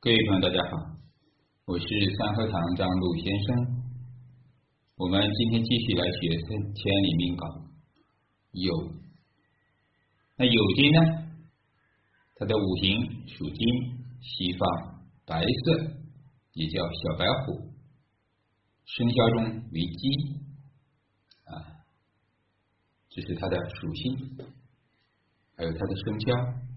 各位朋友，大家好，我是三合堂张陆先生。我们今天继续来学《千里命稿》。酉，那酉金呢？它的五行属金，西方白色，也叫小白虎。生肖中为鸡，啊，这是它的属性，还有它的生肖。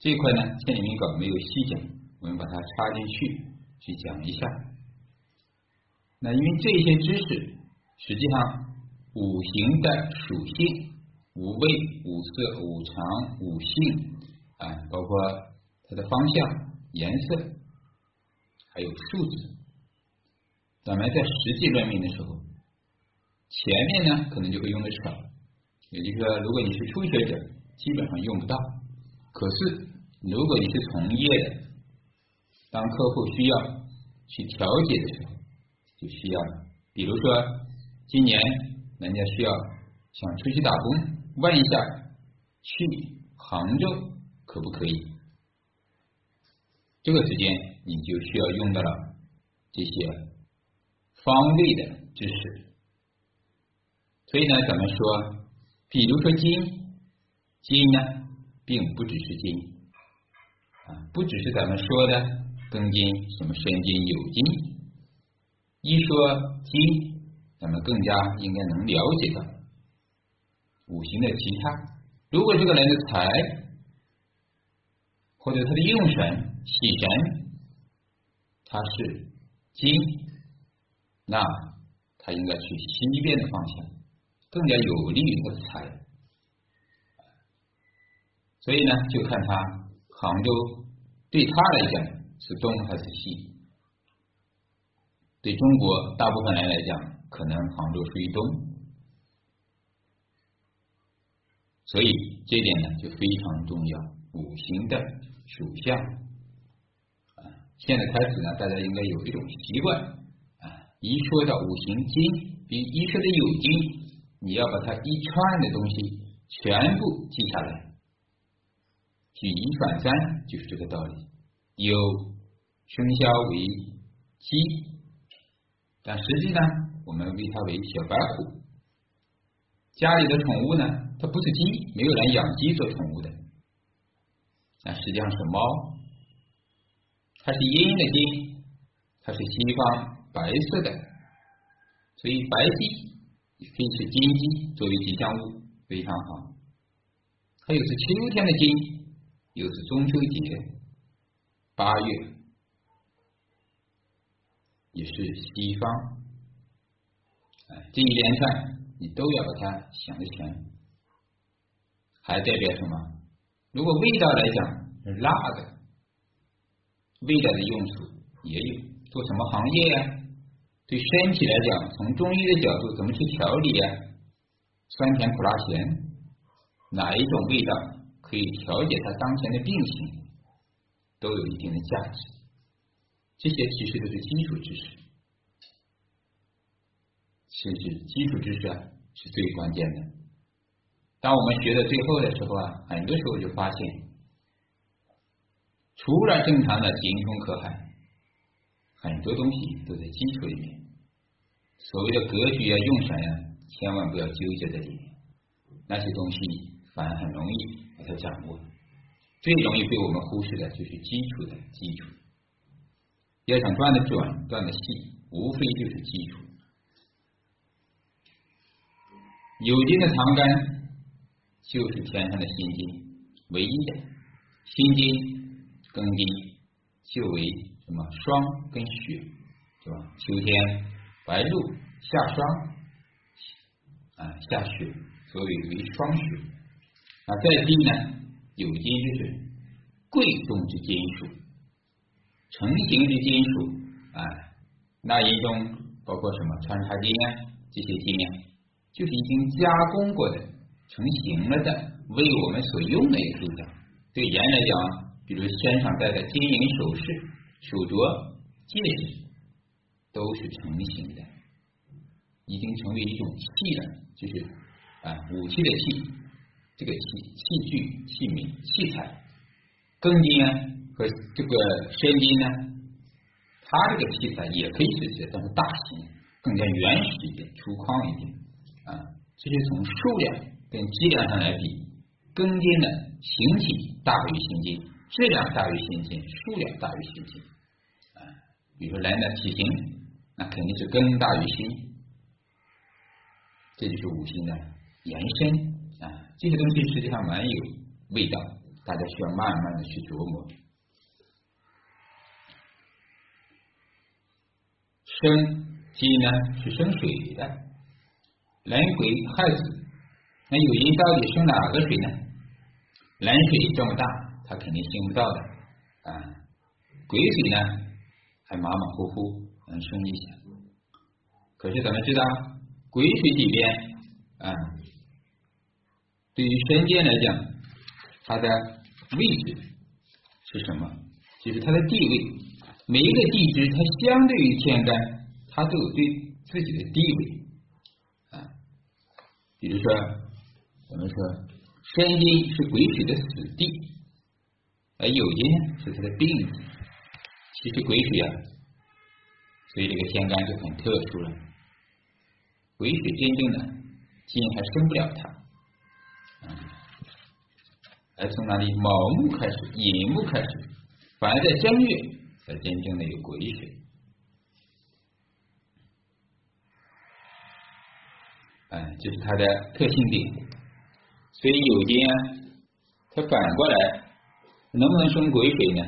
这块呢，千里明稿没有细讲，我们把它插进去去讲一下。那因为这些知识，实际上五行的属性、五味、五色、五常、五性啊，包括它的方向、颜色，还有数字，咱们在实际论命的时候，前面呢可能就会用的少，也就是说，如果你是初学者，基本上用不到。可是，如果你是从业的，当客户需要去调解的时候，就需要。比如说，今年人家需要想出去打工，问一下去杭州可不可以？这个时间你就需要用到了这些方位的知识。所以呢，咱们说，比如说金，金呢？并不只是金啊，不只是咱们说的庚金、什么申金、酉金。一说金，咱们更加应该能了解到五行的其他。如果这个人的财或者他的用神、喜神，他是金，那他应该去西边的方向，更加有利于他的财。所以呢，就看他杭州对他来讲是东还是西。对中国大部分人来讲，可能杭州属于东，所以这点呢就非常重要。五行的属相啊，现在开始呢，大家应该有一种习惯啊，一说到五行金，比一说的酉金，你要把它一串的东西全部记下来。举一反三就是这个道理。有生肖为鸡，但实际呢，我们为它为小白虎。家里的宠物呢，它不是鸡，没有人养鸡做宠物的。但实际上是猫，它是阴的金，它是西方白色的，所以白鸡也可以是金鸡作为吉祥物，非常好。还有是秋天的金。又是中秋节，八月也是西方，这一连串你都要把它想得全，还代表什么？如果味道来讲是辣的，味道的用处也有，做什么行业呀？对身体来讲，从中医的角度怎么去调理呀？酸甜苦辣咸，哪一种味道？可以调节他当前的病情，都有一定的价值。这些其实都是基础知识，其实基础知识啊是最关键的。当我们学到最后的时候啊，很多时候就发现，除了正常的精通可汗，很多东西都在基础里面。所谓的格局啊、用神啊，千万不要纠结在里面，那些东西反而很容易。把它掌握，最容易被我们忽视的就是基础的基础。要想断的准、断的细，无非就是基础。有金的藏干就是天上的心金，唯一的心金、庚金就为什么霜跟雪，是吧？秋天白露下霜啊，下雪，所以为霜雪。啊，再金呢，有金就是贵重之金属，成型之金属啊。那一种包括什么穿插金啊，这些金啊，就是已经加工过的、成型了的，为我们所用的一个讲。对人来讲，比如身上戴的金银首饰、手镯、戒指，都是成型的，已经成为一种器了，就是啊武器的器。这个器器具、器皿、器材，根金啊和这个申金呢，它这个器材也可以是些，但是大型、更加原始一点、粗犷一点啊。这些从数量跟质量上来比，根金的形体大于辛金，质量大于辛金，数量大于辛金啊。比如说人的体型，那肯定是根大于心，这就是五行的延伸。这些东西实际上蛮有味道，大家需要慢慢的去琢磨。生鸡呢是生水的，壬癸亥子，那有金到底生哪个水呢？壬水这么大，它肯定生不到的啊。鬼水呢还马马虎虎能生一下，可是咱们知道鬼水里边啊，对于身间来讲，它的位置是什么？就是它的地位。每一个地支，它相对于天干，它都有对自己的地位啊。比如说，我们说申金是癸水的死地，而酉金是它的病。其实癸水啊，所以这个天干就很特殊了。癸水真正的金还生不了它，嗯而从哪里卯木开始，寅木开始，反而在正月。才真正的有癸水，哎，这是它的特性点。所以有金啊，它反过来能不能生癸水呢？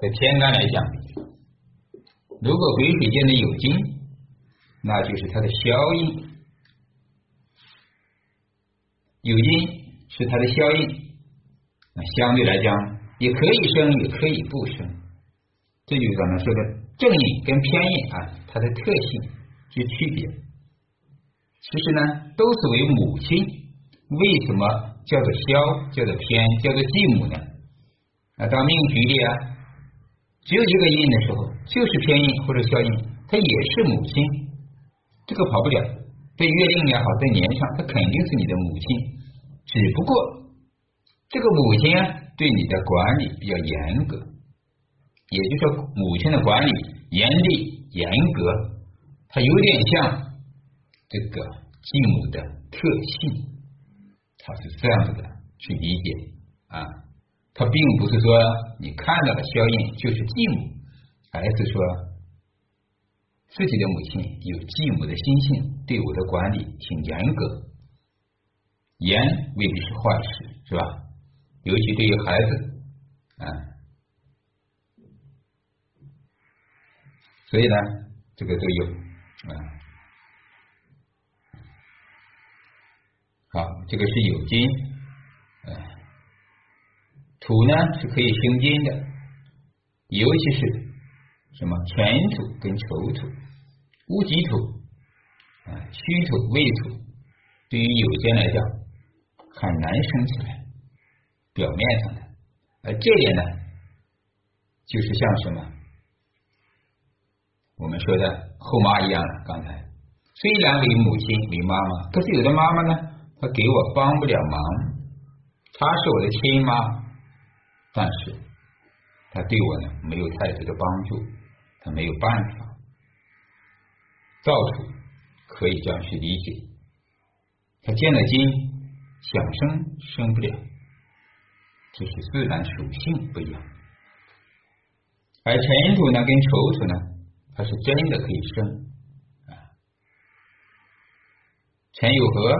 在天干来讲，如果癸水见的有金，那就是它的消印，有金是它的消印，那相对来讲。也可以生，也可以不生，这就是咱们说的正印跟偏印啊，它的特性之区别。其实呢，都是为母亲。为什么叫做消，叫做偏，叫做继母呢？啊，当命局里啊，只有一个印的时候，就是偏印或者消印，它也是母亲，这个跑不了。在月令也好，在年上，他肯定是你的母亲。只不过这个母亲啊。对你的管理比较严格，也就是说，母亲的管理严厉严格，它有点像这个继母的特性，它是这样子的去理解啊。它并不是说你看到的效应就是继母，而是说自己的母亲有继母的心性，对我的管理挺严格，严未必是坏事，是吧？尤其对于孩子，啊，所以呢，这个都有啊。好，这个是有金，啊，土呢是可以生金的，尤其是什么全土跟丑土、戊己土啊、戌土、未土，对于有金来讲很难生起来。表面上的，而这点呢，就是像什么我们说的后妈一样的。刚才虽然为母亲为妈妈，可是有的妈妈呢，她给我帮不了忙，她是我的亲妈，但是她对我呢没有太多的帮助，他没有办法。造土可以这样去理解，他见了金想生生不了。这是自然属性不一样，而尘土呢跟丑土呢，它是真的可以生啊。辰有合，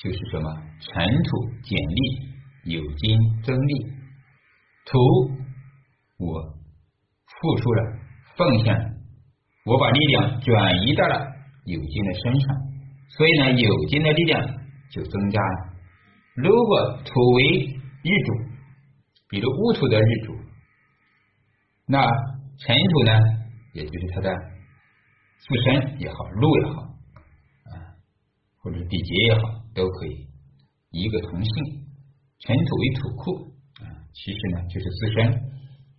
就是什么？尘土减力，有金增力。土，我付出了奉献，我把力量转移到了有金的身上，所以呢，有金的力量就增加了。如果土为日主，比如戊土的日主，那辰土呢，也就是它的自身也好，禄也好啊，或者地劫也好，都可以一个同性。辰土为土库啊，其实呢就是自身，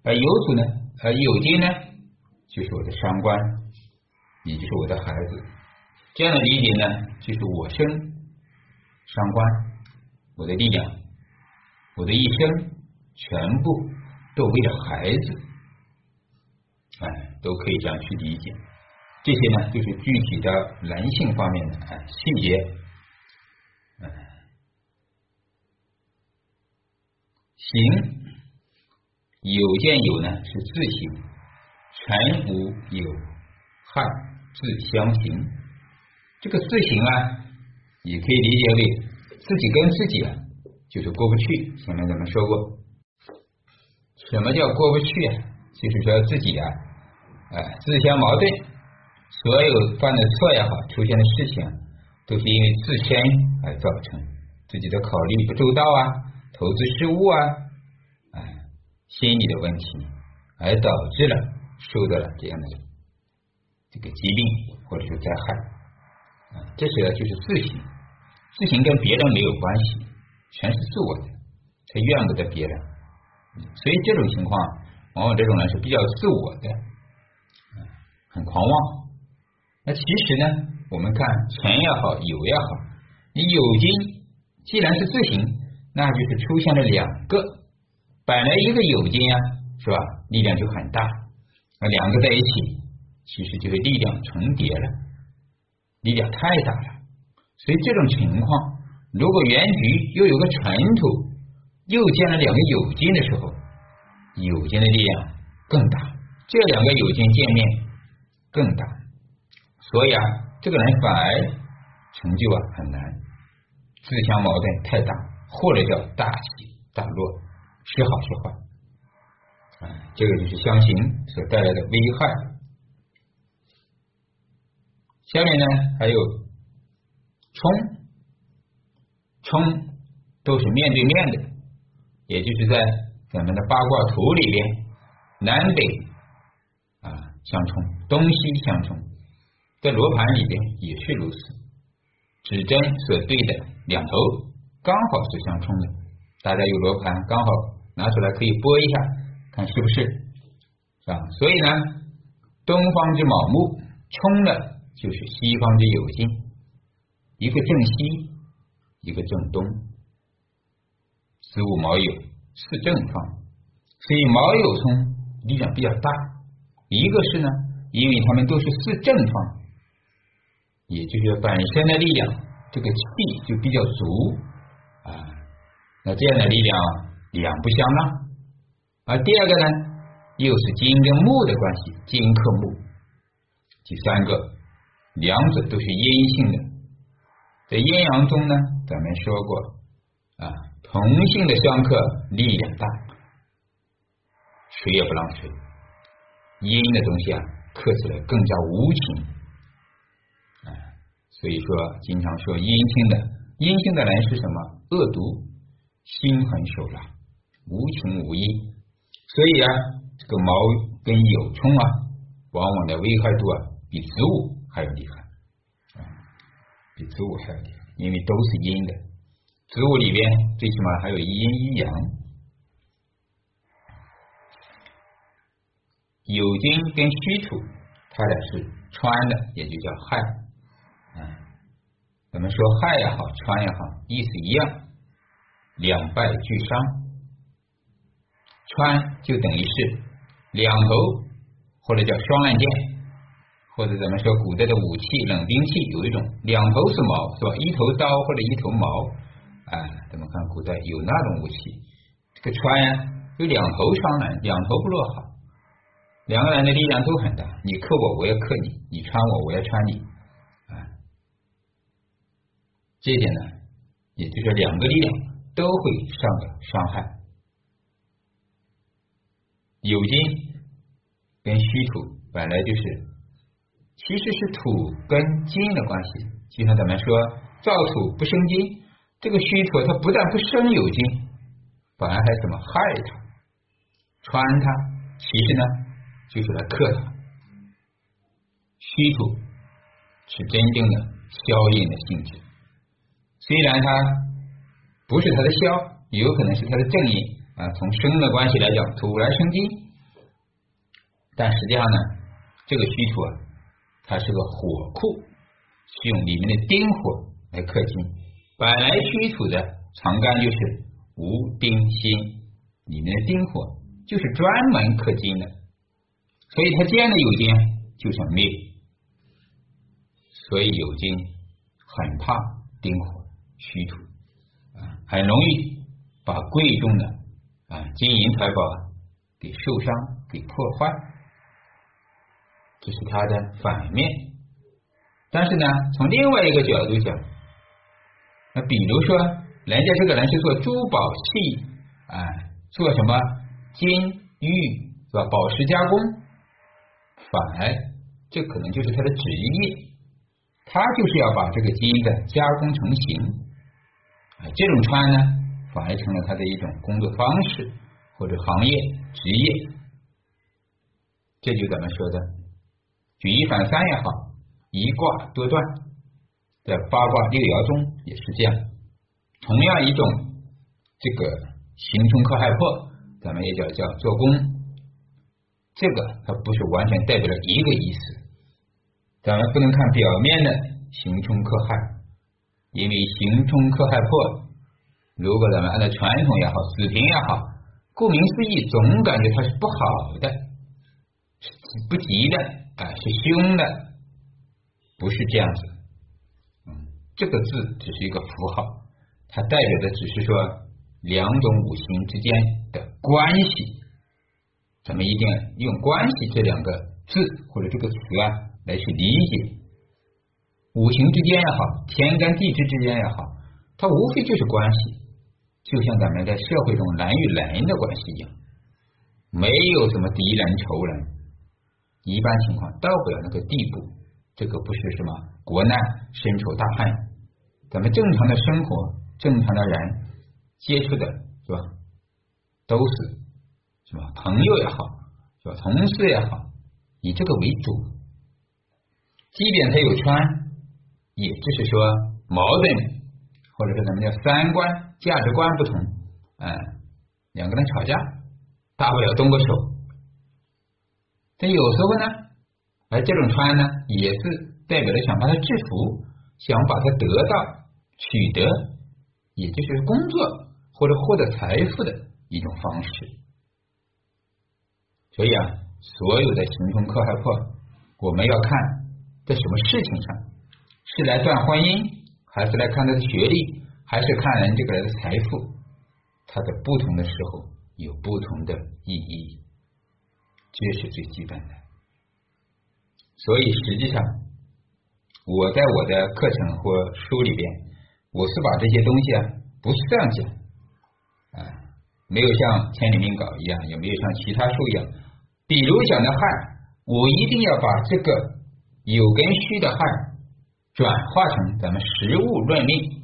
而酉土呢，而酉金呢，就是我的伤官，也就是我的孩子。这样的理解呢，就是我生伤官，我的力量。我的一生全部都为了孩子，哎，都可以这样去理解。这些呢，就是具体的男性方面的哎细节，哎，行有见有呢是自行，臣无有害自相行。这个自行啊，也可以理解为自己跟自己啊，就是过不去。前面咱们说过，什么叫过不去啊？就是说自己啊，哎，自相矛盾。所有犯的错也好，出现的事情，都是因为自身而造成，自己的考虑不周到啊，投资失误啊，心理的问题，而导致了受到了这样的这个疾病或者是灾害，啊，这些就是自行，自行跟别人没有关系，全是自我的，他怨不得别人，所以这种情况，往往这种人是比较自我的，很狂妄。那其实呢，我们看钱也好，有也好，你有金既然是自行，那就是出现了两个，本来一个有金啊，是吧？力量就很大，那两个在一起，其实就是力量重叠了，力量太大了。所以这种情况，如果原局又有个尘土，又见了两个有金的时候，有金的力量更大，这两个有金见面更大。所以啊，这个人反而成就啊很难，自相矛盾太大，或者叫大起大落，是好是坏，啊，这个就是相形所带来的危害。下面呢还有冲，冲都是面对面的，也就是在咱们的八卦图里边，南北啊相冲，东西相冲。在罗盘里边也是如此，指针所对的两头刚好是相冲的。大家有罗盘，刚好拿出来可以拨一下，看是不是，是吧？所以呢，东方之卯木冲的，就是西方之酉金，一个正西，一个正东，子午卯酉是正方，所以卯酉冲力量比较大。一个是呢，因为他们都是四正方。也就是本身的力量，这个气就比较足。那这样的力量两不相让。而第二个呢，又是金跟木的关系，金克木。第三个，两者都是阴性的，在阴阳中呢，咱们说过啊，同性的相克力量大，谁也不让谁。阴的东西啊，克起来更加无情。所以说，经常说阴性的阴性的人是什么？恶毒、心狠手辣、无情无义。所以啊，这个卯跟有冲啊，往往的危害度啊，比植物还要厉害，比植物还要厉害，因为都是阴的。植物里边最起码还有一阴一阳。酉金跟虚土，它俩是穿的，也就叫亥。咱们说亥也好，穿也好，意思一样，两败俱伤。穿就等于是两头，或者叫双刃剑，或者咱们说古代的武器冷兵器，有一种两头是矛，是吧？一头刀或者一头矛，哎，咱们看古代有那种武器。这个穿呀，有两头伤人，两头不落好，两个人的力量都很大，你克我，我也克你；你穿我，我也穿你。这一点呢，也就是两个力量都会上的伤害。酉金跟虚土本来就是，其实是土跟金的关系。就像咱们说造土不生金，这个虚土它不但不生酉金，反而还怎么害它、穿它，其实呢就是来克它。虚土是真正的消印的性质。虽然它不是它的消，有可能是它的正印啊。从生的关系来讲，土来生金，但实际上呢，这个虚土啊，它是个火库，是用里面的丁火来克金。本来虚土的长干就是无丁辛，里面的丁火就是专门克金的，所以它见了酉金就想灭，所以酉金很怕丁火虚土，很容易把贵重的啊金银财宝给受伤、给破坏，这是它的反面。但是呢，从另外一个角度讲，那比如说，人家这个人是做珠宝器，啊，做什么金玉是吧？宝石加工，反而这可能就是他的职业，他就是要把这个金的加工成型，这种穿呢，反而成了他的一种工作方式或者行业职业，这就咱们说的举一反三也好，一卦多断。在八卦六爻中也是这样，同样一种这个刑冲克害破，咱们也叫叫做功，这个它不是完全代表了一个意思，咱们不能看表面的刑冲克害，因为刑冲克害破，如果咱们按照传统也好，子平也好，顾名思义，总感觉它是不好的，是不吉的，啊，是凶的，不是这样子。嗯这个字只是一个符号，它代表的只是说两种五行之间的关系。咱们一定要用“关系”这两个字或者这个词啊来去理解五行之间也好，天干地支之间也好，它无非就是关系，就像咱们在社会中人与人的关系一样，没有什么敌人仇人，一般情况到不了那个地步。这个不是什么国难、深仇大恨，咱们正常的生活、正常的人接触的是吧，都是是吧？朋友也好，是吧？同事也好，以这个为主。即便他有穿，也就是说矛盾，或者说咱们叫三观、价值观不同，嗯，两个人吵架，大不了动个手。但有时候呢？而这种穿呢，也是代表着想把他制服，想把他得到、取得，也就是工作或者获得财富的一种方式。所以啊，所有的行冲克害破，我们要看在什么事情上，是来断婚姻，还是来看他的学历，还是看人这个人的财富，他的不同的时候有不同的意义，这是最基本的。所以实际上，我在我的课程或书里边，我是把这些东西啊，不是这样讲，啊，没有像千里命稿一样，也没有像其他书一样。比如讲的汉，我一定要把这个有跟虚的汉转化成咱们实物论命。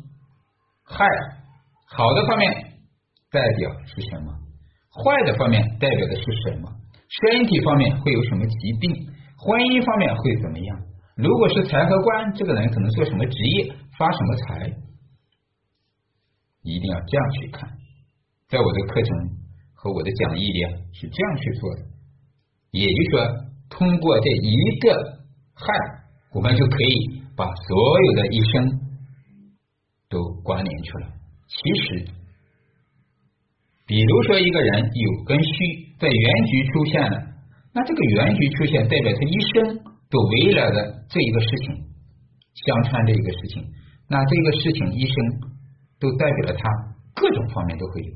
害好的方面代表是什么？坏的方面代表的是什么？身体方面会有什么疾病？婚姻方面会怎么样？如果是财和官，这个人可能做什么职业，发什么财，一定要这样去看。在我的课程和我的讲义里是这样去做的。也就是说，通过这一个害，我们就可以把所有的一生都关联出来。其实，比如说一个人有根虚，在原局出现了。那这个原局出现，代表他一生都围绕着这一个事情，相穿这一个事情。那这个事情一生都代表了他各种方面都会有，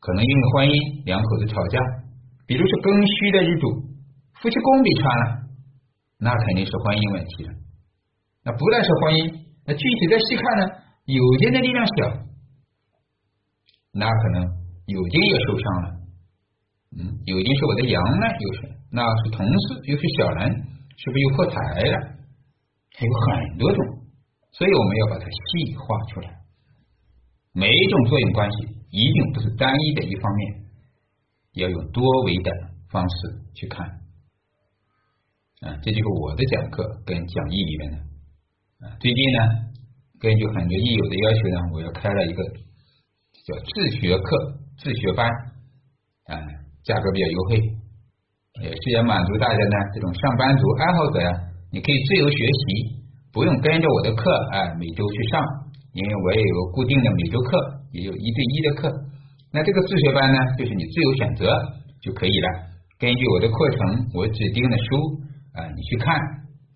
可能因为婚姻两口子吵架，比如说庚戌的日主，夫妻宫被穿了，那肯定是婚姻问题了。那不但是婚姻，那具体再细看呢，酉金的力量小，那可能酉金也受伤了。嗯，有的是我的羊呢，又是那是同事，又是小人，是不是又破财了？还有很多种，所以我们要把它细化出来。每一种作用关系一定不是单一的一方面，要用多维的方式去看。啊，这就是我的讲课跟讲义里面的。最近呢，根据很多益友的要求呢，我又开了一个叫自学课、自学班。啊。价格比较优惠，也是要满足大家呢这种上班族爱好者呀，你可以自由学习，不用跟着我的课，哎，每周去上，因为我也有固定的每周课，也有一对一的课，那这个自学班呢，就是你自由选择就可以了。根据我的课程，我指定的书啊，你去看，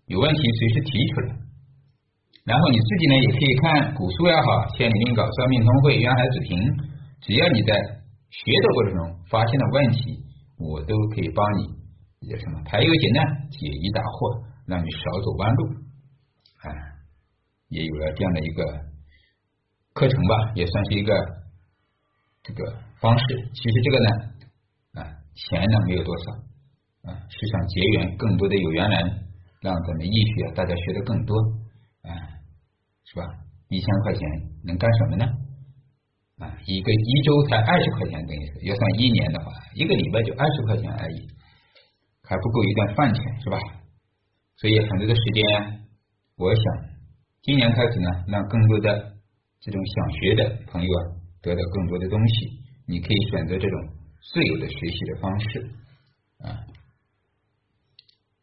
有问题随时提出来。然后你自己呢，也可以看古书也好，千里命稿、算命通会、渊海子平，只要你在学的过程中发现了问题，我都可以帮你叫什么排忧解难、解疑答惑，让你少走弯路。啊，也有了这样的一个课程吧，也算是一个这个方式。其实这个呢，啊，钱呢没有多少，啊，是想结缘更多的有缘人，让咱们易学大家学的更多，啊。是吧？一千块钱能干什么呢？啊，一个一周才二十块钱，等于是要算一年的话，一个礼拜就二十块钱而已，还不够一顿饭钱，是吧？所以很多的时间，我想今年开始呢，让更多的这种想学的朋友啊，得到更多的东西。你可以选择这种自由的学习的方式啊。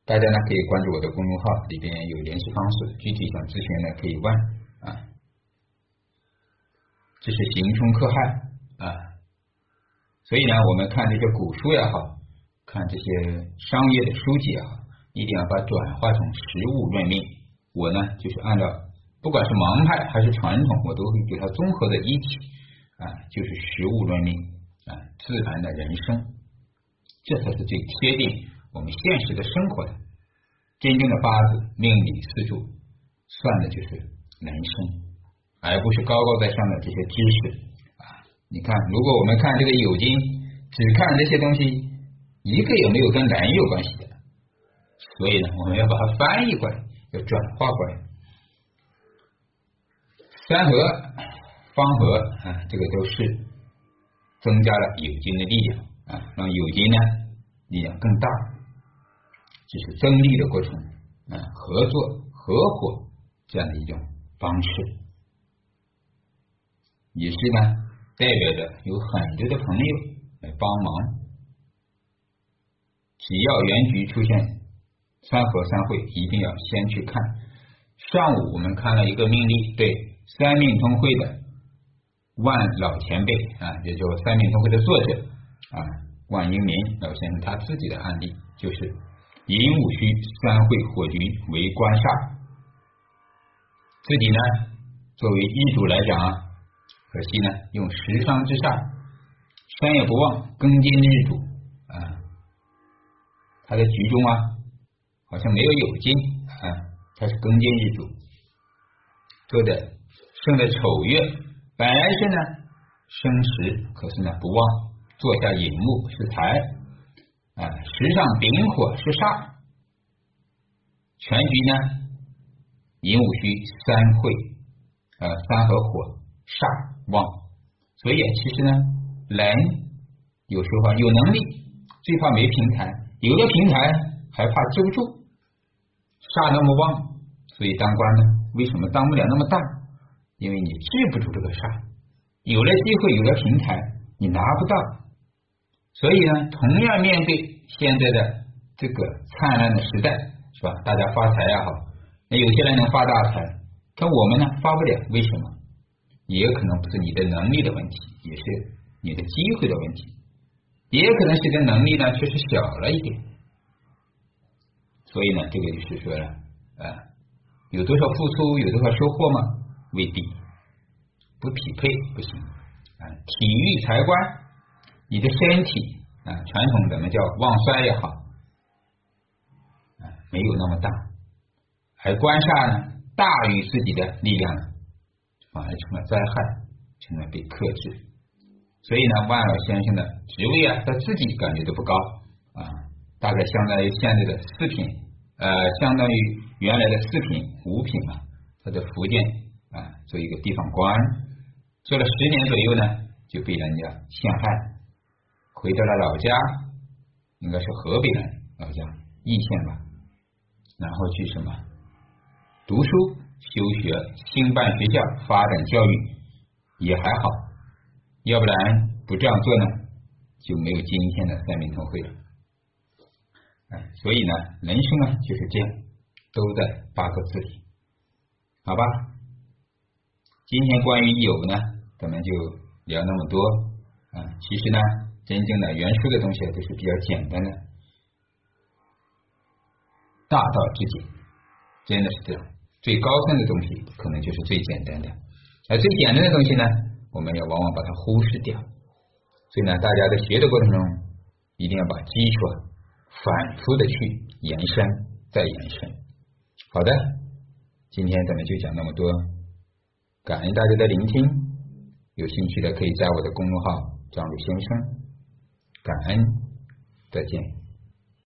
大家呢可以关注我的公众号，里边有联系方式，具体想咨询呢可以问啊。这是行冲克害啊，所以呢，我们看这些古书也好看这些商业的书籍也好，一定要把转化成实物论命。我呢就是按照不管是盲派还是传统，我都会给它综合的一起啊，就是实物论命啊，自然的人生，这才是最贴近。我们现实的生活的真正的八字命理四柱算的就是人生，而不是高高在上的这些知识啊！你看，如果我们看这个酉金，只看这些东西，一个也没有跟人有关系的。所以呢，我们要把它翻译过来，要转化过来。三合、方合啊，这个都是增加了酉金的力量啊，让酉金呢力量更大。就是增利的过程，啊，合作、合伙这样的一种方式，也是呢，代表着有很多的朋友来帮忙。只要原局出现三合三会，一定要先去看。上午我们看了一个命例，对三命通会的万老前辈啊，也就三命通会的作者啊，万英明老先生他自己的案例就是。寅午戌三会火局为官煞，自己呢作为一主来讲啊，可惜呢用食伤之煞，山也不旺，庚金日主啊，他的局中啊好像没有酉金啊，他是庚金日主，做的生的丑月，本来是呢生时，可是呢不旺，坐下寅木是财。啊，时上丙火是煞，全局呢寅午戌三会，呃三合火煞旺，所以其实呢人有时候有能力，最怕没平台，有了平台还怕支不住，煞那么旺，所以当官呢为什么当不了那么大？因为你治不住这个煞，有了机会有了平台，你拿不到。所以呢，同样面对现在的这个灿烂的时代，是吧？大家发财也好，那有些人能发大财，可我们呢发不了，为什么？也可能不是你的能力的问题，也是你的机会的问题，也可能是这能力呢确实小了一点。所以呢，这个就是说了，啊，有多少付出，有多少收获吗？未必，不匹配不行啊。体育财官。你的身体啊，传统咱们叫旺衰也好，啊，没有那么大，而官煞呢大于自己的力量，反而成了灾害，成了被克制。所以呢，万老先生的职位啊，他自己感觉都不高啊，大概相当于现在的四品，呃，相当于原来的四品五品嘛。他在福建啊做一个地方官，做了十年左右呢，就被人家陷害。回到了老家，应该是河北人老家易县吧，然后去什么读书、修学、兴办学校、发展教育也还好，要不然不这样做呢，就没有今天的三民同会了。哎，所以呢，人生啊就是这样，都在八个字里，好吧？今天关于有呢，咱们就聊那么多。啊，其实呢，真正的原书的东西都是比较简单的，大道至简，真的是这样。最高深的东西可能就是最简单的，而最简单的东西呢，我们要往往把它忽视掉。所以呢，大家在学的过程中，一定要把基础反复的去延伸再延伸。好的，今天咱们就讲那么多，感恩大家的聆听。有兴趣的可以加我的公众号“张鲁先生”，感恩，再见。